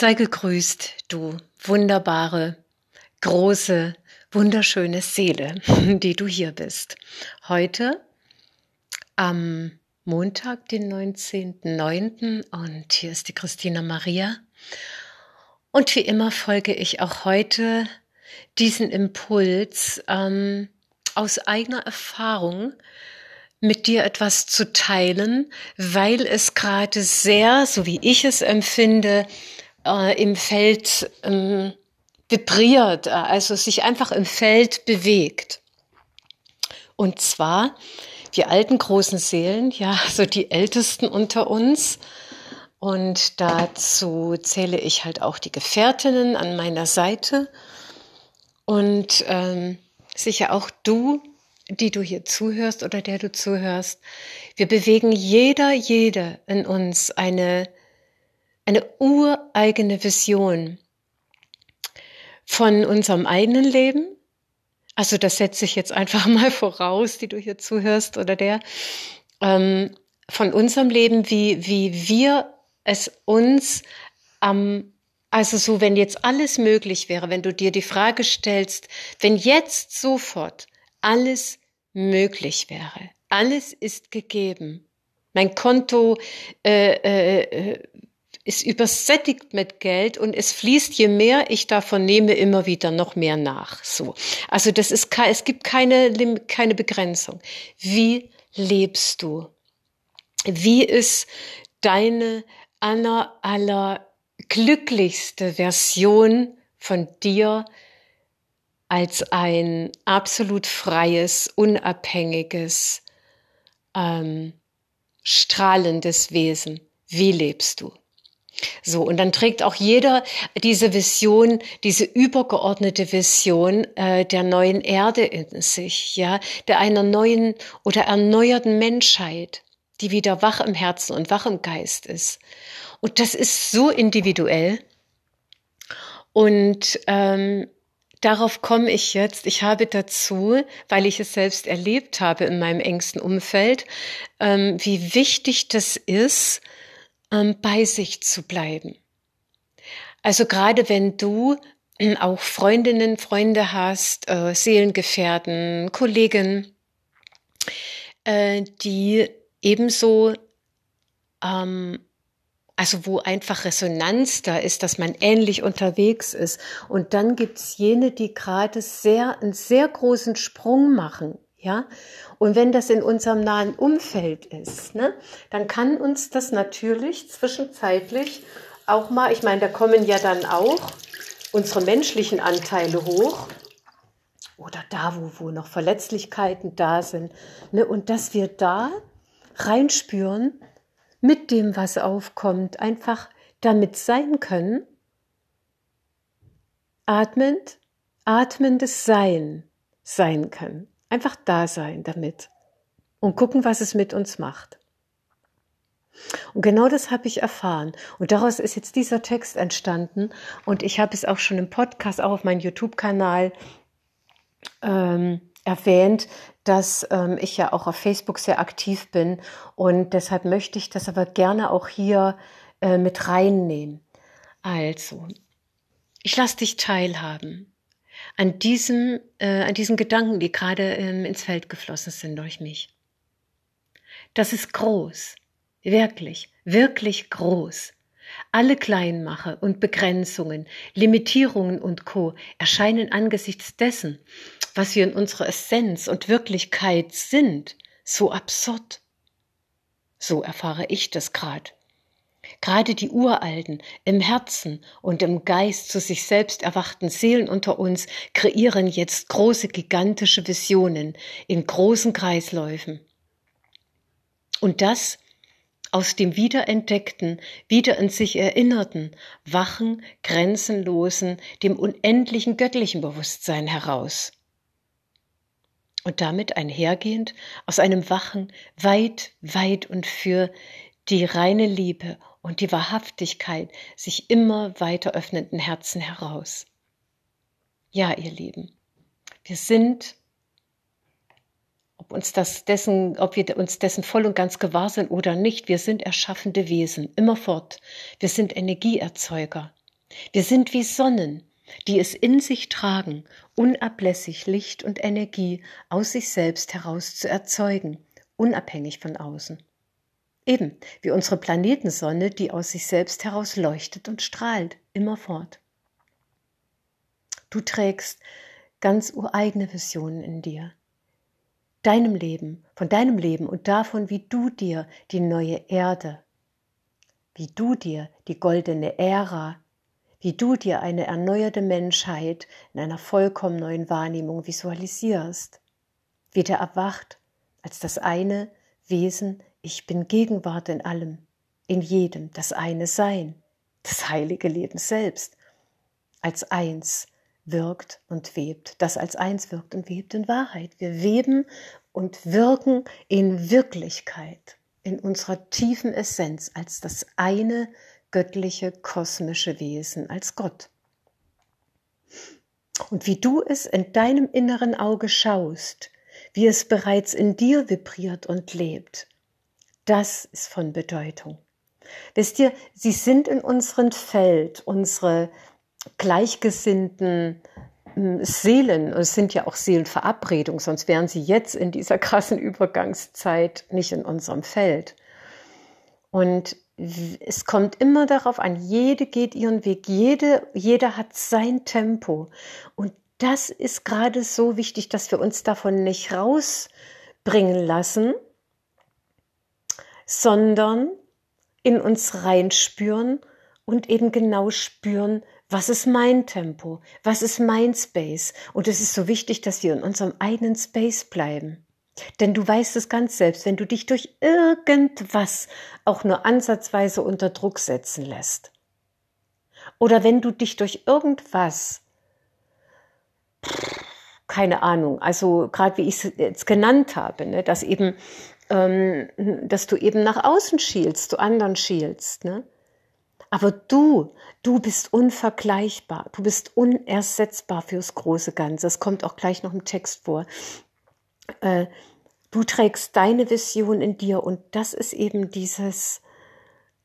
Sei gegrüßt, du wunderbare, große, wunderschöne Seele, die du hier bist. Heute am Montag, den 19.09. und hier ist die Christina Maria. Und wie immer folge ich auch heute diesen Impuls ähm, aus eigener Erfahrung mit dir etwas zu teilen, weil es gerade sehr, so wie ich es empfinde, äh, im Feld ähm, vibriert, äh, also sich einfach im Feld bewegt. Und zwar die alten großen Seelen, ja, so die ältesten unter uns. Und dazu zähle ich halt auch die Gefährtinnen an meiner Seite. Und ähm, sicher auch du, die du hier zuhörst oder der du zuhörst. Wir bewegen jeder, jede in uns eine eine ureigene Vision von unserem eigenen Leben. Also das setze ich jetzt einfach mal voraus, die du hier zuhörst oder der, ähm, von unserem Leben, wie, wie wir es uns am also so, wenn jetzt alles möglich wäre, wenn du dir die Frage stellst, wenn jetzt sofort alles möglich wäre, alles ist gegeben, mein Konto äh, äh, äh ist übersättigt mit Geld und es fließt, je mehr ich davon nehme, immer wieder noch mehr nach. So. Also das ist, es gibt keine, keine Begrenzung. Wie lebst du? Wie ist deine aller, aller glücklichste Version von dir als ein absolut freies, unabhängiges, ähm, strahlendes Wesen? Wie lebst du? So, und dann trägt auch jeder diese Vision, diese übergeordnete Vision äh, der neuen Erde in sich, ja, der einer neuen oder erneuerten Menschheit, die wieder wach im Herzen und wach im Geist ist. Und das ist so individuell. Und ähm, darauf komme ich jetzt. Ich habe dazu, weil ich es selbst erlebt habe in meinem engsten Umfeld, ähm, wie wichtig das ist, ähm, bei sich zu bleiben. Also gerade wenn du ähm, auch Freundinnen, Freunde hast, äh, Seelengefährten, Kollegen, äh, die ebenso, ähm, also wo einfach Resonanz da ist, dass man ähnlich unterwegs ist. Und dann gibt's jene, die gerade sehr, einen sehr großen Sprung machen ja, und wenn das in unserem nahen Umfeld ist, ne, dann kann uns das natürlich zwischenzeitlich auch mal, ich meine, da kommen ja dann auch unsere menschlichen Anteile hoch oder da, wo, wo noch Verletzlichkeiten da sind, ne, und dass wir da reinspüren mit dem, was aufkommt, einfach damit sein können, atmend, atmendes Sein sein können. Einfach da sein damit und gucken, was es mit uns macht. Und genau das habe ich erfahren. Und daraus ist jetzt dieser Text entstanden. Und ich habe es auch schon im Podcast, auch auf meinem YouTube-Kanal ähm, erwähnt, dass ähm, ich ja auch auf Facebook sehr aktiv bin. Und deshalb möchte ich das aber gerne auch hier äh, mit reinnehmen. Also, ich lasse dich teilhaben an diesem, äh, an diesen Gedanken, die gerade ähm, ins Feld geflossen sind durch mich. Das ist groß, wirklich, wirklich groß. Alle Kleinmache und Begrenzungen, Limitierungen und Co. erscheinen angesichts dessen, was wir in unserer Essenz und Wirklichkeit sind, so absurd. So erfahre ich das gerade. Gerade die Uralten, im Herzen und im Geist zu sich selbst erwachten Seelen unter uns kreieren jetzt große, gigantische Visionen in großen Kreisläufen. Und das aus dem wiederentdeckten, wieder in sich erinnerten, wachen, grenzenlosen, dem unendlichen göttlichen Bewusstsein heraus. Und damit einhergehend aus einem wachen, weit, weit und für die reine Liebe und die Wahrhaftigkeit sich immer weiter öffnenden Herzen heraus. Ja, ihr Lieben, wir sind, ob uns das dessen, ob wir uns dessen voll und ganz gewahr sind oder nicht, wir sind erschaffende Wesen, immerfort. Wir sind Energieerzeuger. Wir sind wie Sonnen, die es in sich tragen, unablässig Licht und Energie aus sich selbst heraus zu erzeugen, unabhängig von außen. Eben wie unsere Planetensonne, die aus sich selbst heraus leuchtet und strahlt, immerfort. Du trägst ganz ureigene Visionen in dir. Deinem Leben, von deinem Leben und davon, wie du dir die neue Erde, wie du dir die goldene Ära, wie du dir eine erneuerte Menschheit in einer vollkommen neuen Wahrnehmung visualisierst, wieder erwacht als das eine Wesen, ich bin Gegenwart in allem, in jedem, das eine Sein, das heilige Leben selbst, als eins wirkt und webt, das als eins wirkt und webt in Wahrheit. Wir weben und wirken in Wirklichkeit, in unserer tiefen Essenz, als das eine göttliche, kosmische Wesen, als Gott. Und wie du es in deinem inneren Auge schaust, wie es bereits in dir vibriert und lebt, das ist von Bedeutung. Wisst ihr, sie sind in unserem Feld, unsere gleichgesinnten hm, Seelen, es sind ja auch Seelenverabredungen, sonst wären sie jetzt in dieser krassen Übergangszeit nicht in unserem Feld. Und es kommt immer darauf an, jede geht ihren Weg, jede, jeder hat sein Tempo. Und das ist gerade so wichtig, dass wir uns davon nicht rausbringen lassen, sondern in uns reinspüren und eben genau spüren, was ist mein Tempo, was ist mein Space. Und es ist so wichtig, dass wir in unserem eigenen Space bleiben. Denn du weißt es ganz selbst, wenn du dich durch irgendwas auch nur ansatzweise unter Druck setzen lässt. Oder wenn du dich durch irgendwas keine Ahnung, also gerade wie ich es jetzt genannt habe, ne, dass eben, ähm, dass du eben nach außen schielst, zu anderen schielst, ne? Aber du, du bist unvergleichbar, du bist unersetzbar fürs große Ganze. Das kommt auch gleich noch im Text vor. Äh, du trägst deine Vision in dir und das ist eben dieses,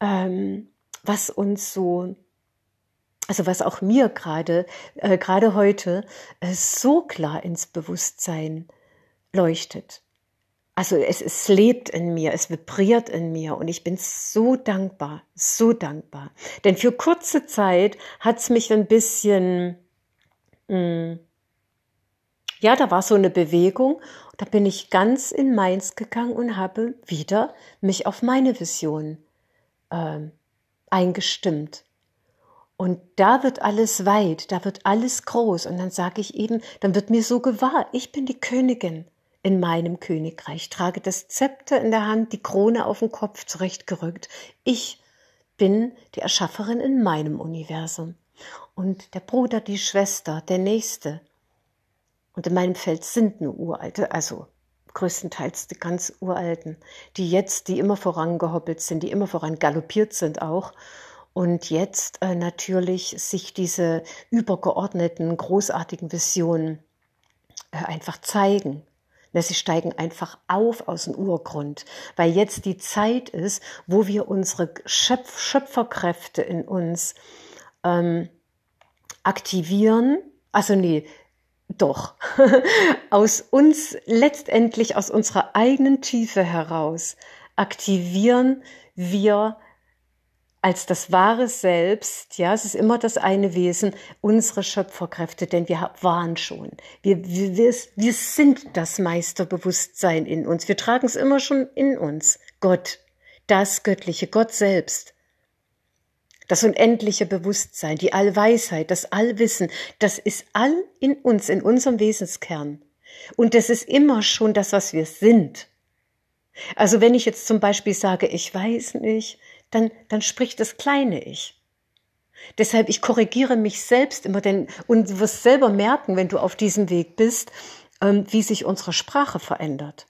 ähm, was uns so also was auch mir gerade, äh, gerade heute äh, so klar ins Bewusstsein leuchtet. Also es, es lebt in mir, es vibriert in mir und ich bin so dankbar, so dankbar. Denn für kurze Zeit hat es mich ein bisschen, mh, hm, ja, da war so eine Bewegung. Da bin ich ganz in Mainz gegangen und habe wieder mich auf meine Vision äh, eingestimmt. Und da wird alles weit, da wird alles groß. Und dann sage ich eben, dann wird mir so gewahr, ich bin die Königin in meinem Königreich, trage das Zepter in der Hand, die Krone auf dem Kopf zurechtgerückt. Ich bin die Erschafferin in meinem Universum. Und der Bruder, die Schwester, der Nächste. Und in meinem Feld sind nur Uralte, also größtenteils die ganz Uralten, die jetzt, die immer vorangehoppelt sind, die immer voran galoppiert sind auch und jetzt äh, natürlich sich diese übergeordneten, großartigen Visionen äh, einfach zeigen. Na, sie steigen einfach auf aus dem Urgrund, weil jetzt die Zeit ist, wo wir unsere Schöpf Schöpferkräfte in uns ähm, aktivieren. Also nee, doch, aus uns letztendlich aus unserer eigenen Tiefe heraus aktivieren wir als das wahre Selbst, ja, es ist immer das eine Wesen, unsere Schöpferkräfte, denn wir waren schon. Wir, wir, wir sind das Meisterbewusstsein in uns. Wir tragen es immer schon in uns. Gott, das Göttliche, Gott selbst. Das unendliche Bewusstsein, die Allweisheit, das Allwissen, das ist all in uns, in unserem Wesenskern. Und das ist immer schon das, was wir sind. Also wenn ich jetzt zum Beispiel sage, ich weiß nicht, dann, dann spricht das kleine Ich. Deshalb, ich korrigiere mich selbst immer, denn, und du wirst selber merken, wenn du auf diesem Weg bist, ähm, wie sich unsere Sprache verändert.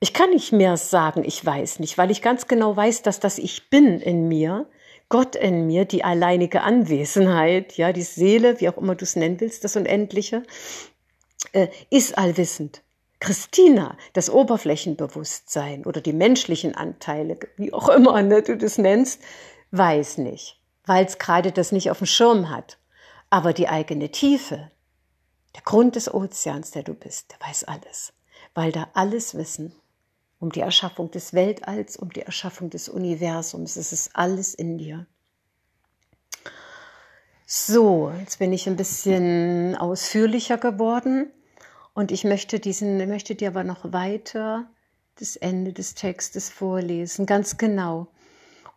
Ich kann nicht mehr sagen, ich weiß nicht, weil ich ganz genau weiß, dass das Ich bin in mir, Gott in mir, die alleinige Anwesenheit, ja, die Seele, wie auch immer du es nennen willst, das Unendliche, äh, ist allwissend. Christina, das Oberflächenbewusstsein oder die menschlichen Anteile, wie auch immer ne, du das nennst, weiß nicht. weil es gerade das nicht auf dem Schirm hat. Aber die eigene Tiefe, der Grund des Ozeans, der du bist, der weiß alles, weil da alles Wissen um die Erschaffung des Weltalls, um die Erschaffung des Universums, es ist alles in dir. So, jetzt bin ich ein bisschen ausführlicher geworden und ich möchte diesen, möchte dir aber noch weiter das Ende des Textes vorlesen, ganz genau.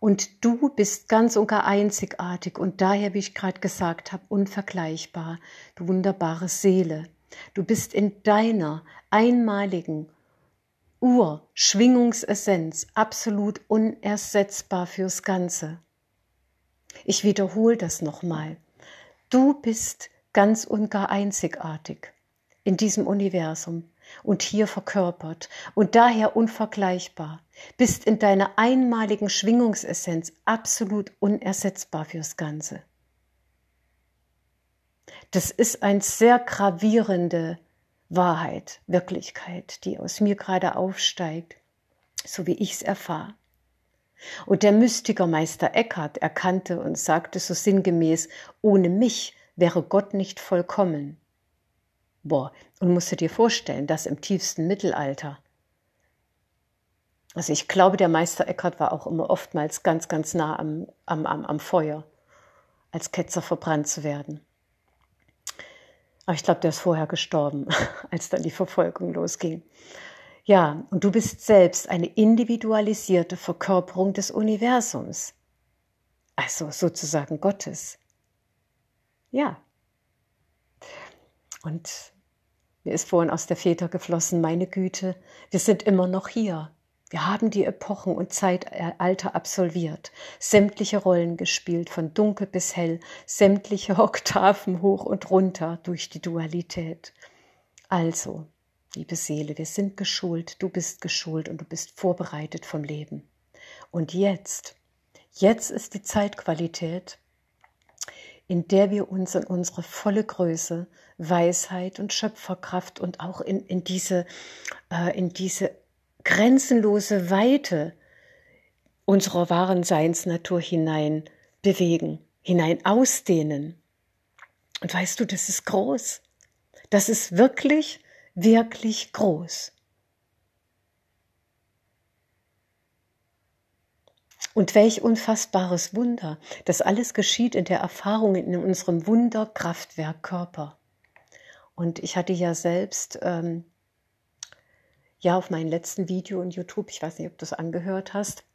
Und du bist ganz und gar einzigartig und daher, wie ich gerade gesagt habe, unvergleichbar, du wunderbare Seele. Du bist in deiner einmaligen Ur-Schwingungsessenz absolut unersetzbar fürs Ganze. Ich wiederhole das nochmal. Du bist ganz und gar einzigartig in diesem Universum und hier verkörpert und daher unvergleichbar, bist in deiner einmaligen Schwingungsessenz absolut unersetzbar fürs Ganze. Das ist eine sehr gravierende Wahrheit, Wirklichkeit, die aus mir gerade aufsteigt, so wie ich es erfahre. Und der Mystiker Meister Eckhart erkannte und sagte so sinngemäß, ohne mich wäre Gott nicht vollkommen. Boah, und musst du dir vorstellen, das im tiefsten Mittelalter. Also ich glaube, der Meister Eckhart war auch immer oftmals ganz, ganz nah am, am, am, am Feuer, als Ketzer verbrannt zu werden. Aber ich glaube, der ist vorher gestorben, als dann die Verfolgung losging. Ja, und du bist selbst eine individualisierte Verkörperung des Universums. Also sozusagen Gottes. Ja. Und mir ist vorhin aus der Väter geflossen, meine Güte, wir sind immer noch hier. Wir haben die Epochen und Zeitalter absolviert, sämtliche Rollen gespielt, von dunkel bis hell, sämtliche Oktaven hoch und runter durch die Dualität. Also, liebe Seele, wir sind geschult, du bist geschult und du bist vorbereitet vom Leben. Und jetzt, jetzt ist die Zeitqualität, in der wir uns in unsere volle Größe, Weisheit und Schöpferkraft und auch in, in, diese, äh, in diese grenzenlose Weite unserer wahren Seinsnatur hinein bewegen, hinein ausdehnen. Und weißt du, das ist groß. Das ist wirklich wirklich groß. Und welch unfassbares Wunder. Das alles geschieht in der Erfahrung in unserem Wunderkraftwerk Körper. Und ich hatte ja selbst, ähm, ja, auf meinem letzten Video in YouTube, ich weiß nicht, ob du es angehört hast,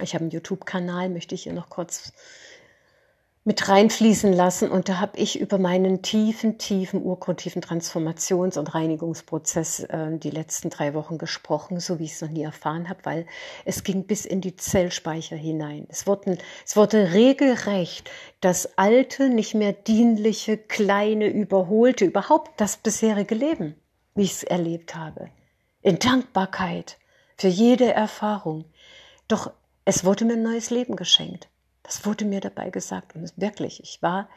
ich habe einen YouTube-Kanal, möchte ich hier noch kurz mit reinfließen lassen. Und da habe ich über meinen tiefen, tiefen, urgrundtiefen Transformations- und Reinigungsprozess äh, die letzten drei Wochen gesprochen, so wie ich es noch nie erfahren habe, weil es ging bis in die Zellspeicher hinein. Es wurde, es wurde regelrecht das alte, nicht mehr dienliche, kleine, überholte, überhaupt das bisherige Leben, wie ich es erlebt habe. In Dankbarkeit für jede Erfahrung. Doch es wurde mir ein neues Leben geschenkt. Das wurde mir dabei gesagt. Und wirklich, ich war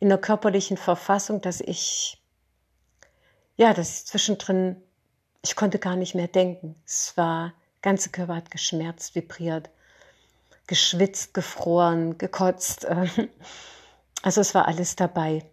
in der körperlichen Verfassung, dass ich, ja, dass ich zwischendrin, ich konnte gar nicht mehr denken. Es war, ganze Körper hat geschmerzt, vibriert, geschwitzt, gefroren, gekotzt. Also es war alles dabei.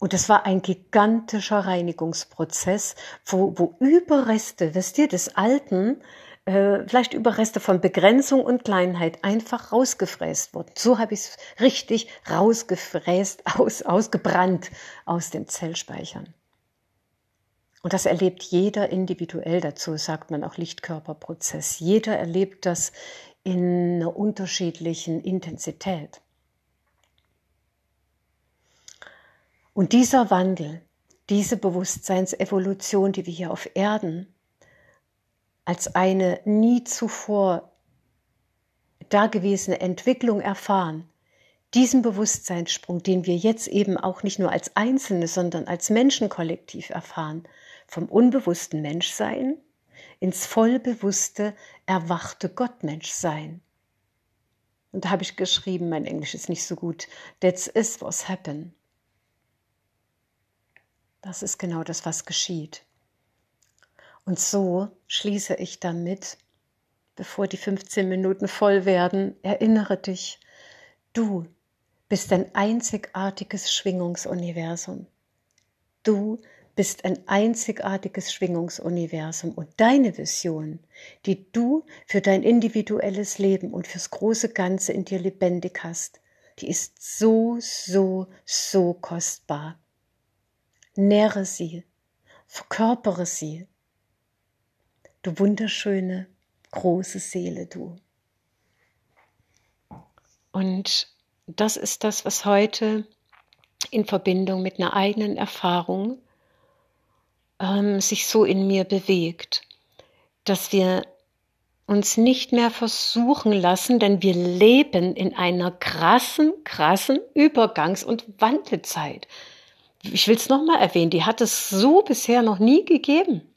Und es war ein gigantischer Reinigungsprozess, wo, wo Überreste, wisst ihr, des Alten äh, vielleicht Überreste von Begrenzung und Kleinheit einfach rausgefräst wurden. So habe ich es richtig rausgefräst, aus, ausgebrannt aus den Zellspeichern. Und das erlebt jeder individuell dazu, sagt man auch Lichtkörperprozess. Jeder erlebt das in einer unterschiedlichen Intensität. Und dieser Wandel, diese Bewusstseinsevolution, die wir hier auf Erden als eine nie zuvor dagewesene Entwicklung erfahren, diesen Bewusstseinssprung, den wir jetzt eben auch nicht nur als Einzelne, sondern als Menschenkollektiv erfahren, vom unbewussten Menschsein ins vollbewusste, erwachte Gottmenschsein. Und da habe ich geschrieben, mein Englisch ist nicht so gut, that's is what's happen. Das ist genau das, was geschieht. Und so schließe ich damit, bevor die 15 Minuten voll werden, erinnere dich, Du bist ein einzigartiges Schwingungsuniversum. Du bist ein einzigartiges Schwingungsuniversum und deine Vision, die du für dein individuelles Leben und fürs große Ganze in dir lebendig hast, die ist so, so, so kostbar. Nähre sie, verkörpere sie. Du wunderschöne, große Seele, du. Und das ist das, was heute in Verbindung mit einer eigenen Erfahrung ähm, sich so in mir bewegt, dass wir uns nicht mehr versuchen lassen, denn wir leben in einer krassen, krassen Übergangs- und Wandelzeit. Ich will es nochmal erwähnen, die hat es so bisher noch nie gegeben.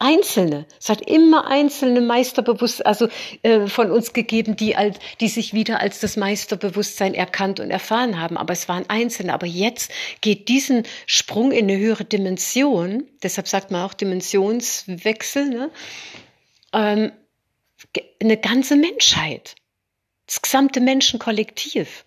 Einzelne. Es hat immer einzelne Meisterbewusstsein, also äh, von uns gegeben, die, als, die sich wieder als das Meisterbewusstsein erkannt und erfahren haben. Aber es waren Einzelne. Aber jetzt geht diesen Sprung in eine höhere Dimension, deshalb sagt man auch Dimensionswechsel, ne? ähm, eine ganze Menschheit, das gesamte Menschenkollektiv.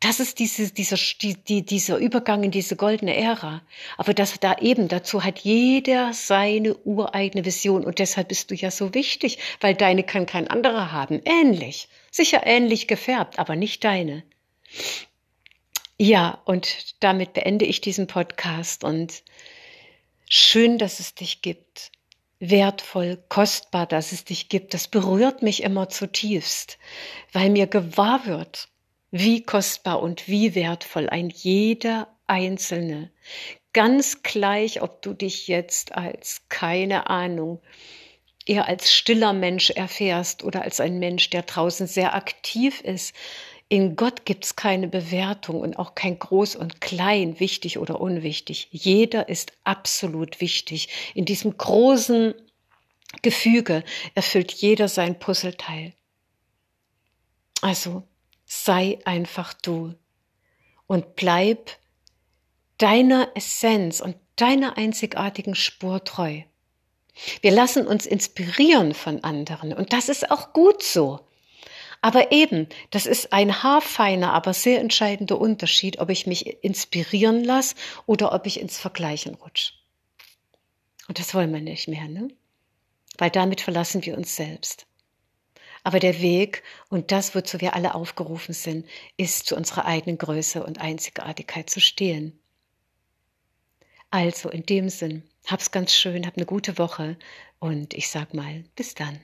Das ist diese, dieser, die, die, dieser Übergang in diese goldene Ära. Aber das da eben, dazu hat jeder seine ureigene Vision. Und deshalb bist du ja so wichtig, weil deine kann kein anderer haben. Ähnlich. Sicher ähnlich gefärbt, aber nicht deine. Ja, und damit beende ich diesen Podcast und schön, dass es dich gibt. Wertvoll, kostbar, dass es dich gibt. Das berührt mich immer zutiefst, weil mir gewahr wird, wie kostbar und wie wertvoll ein jeder Einzelne. Ganz gleich, ob du dich jetzt als, keine Ahnung, eher als stiller Mensch erfährst oder als ein Mensch, der draußen sehr aktiv ist. In Gott gibt es keine Bewertung und auch kein Groß und Klein, wichtig oder unwichtig. Jeder ist absolut wichtig. In diesem großen Gefüge erfüllt jeder sein Puzzleteil. Also sei einfach du und bleib deiner Essenz und deiner einzigartigen Spur treu. Wir lassen uns inspirieren von anderen und das ist auch gut so. Aber eben, das ist ein haarfeiner, aber sehr entscheidender Unterschied, ob ich mich inspirieren lasse oder ob ich ins Vergleichen rutsche. Und das wollen wir nicht mehr, ne? Weil damit verlassen wir uns selbst. Aber der Weg und das, wozu wir alle aufgerufen sind, ist zu unserer eigenen Größe und Einzigartigkeit zu stehen. Also in dem Sinn, hab's ganz schön, hab eine gute Woche und ich sag mal, bis dann.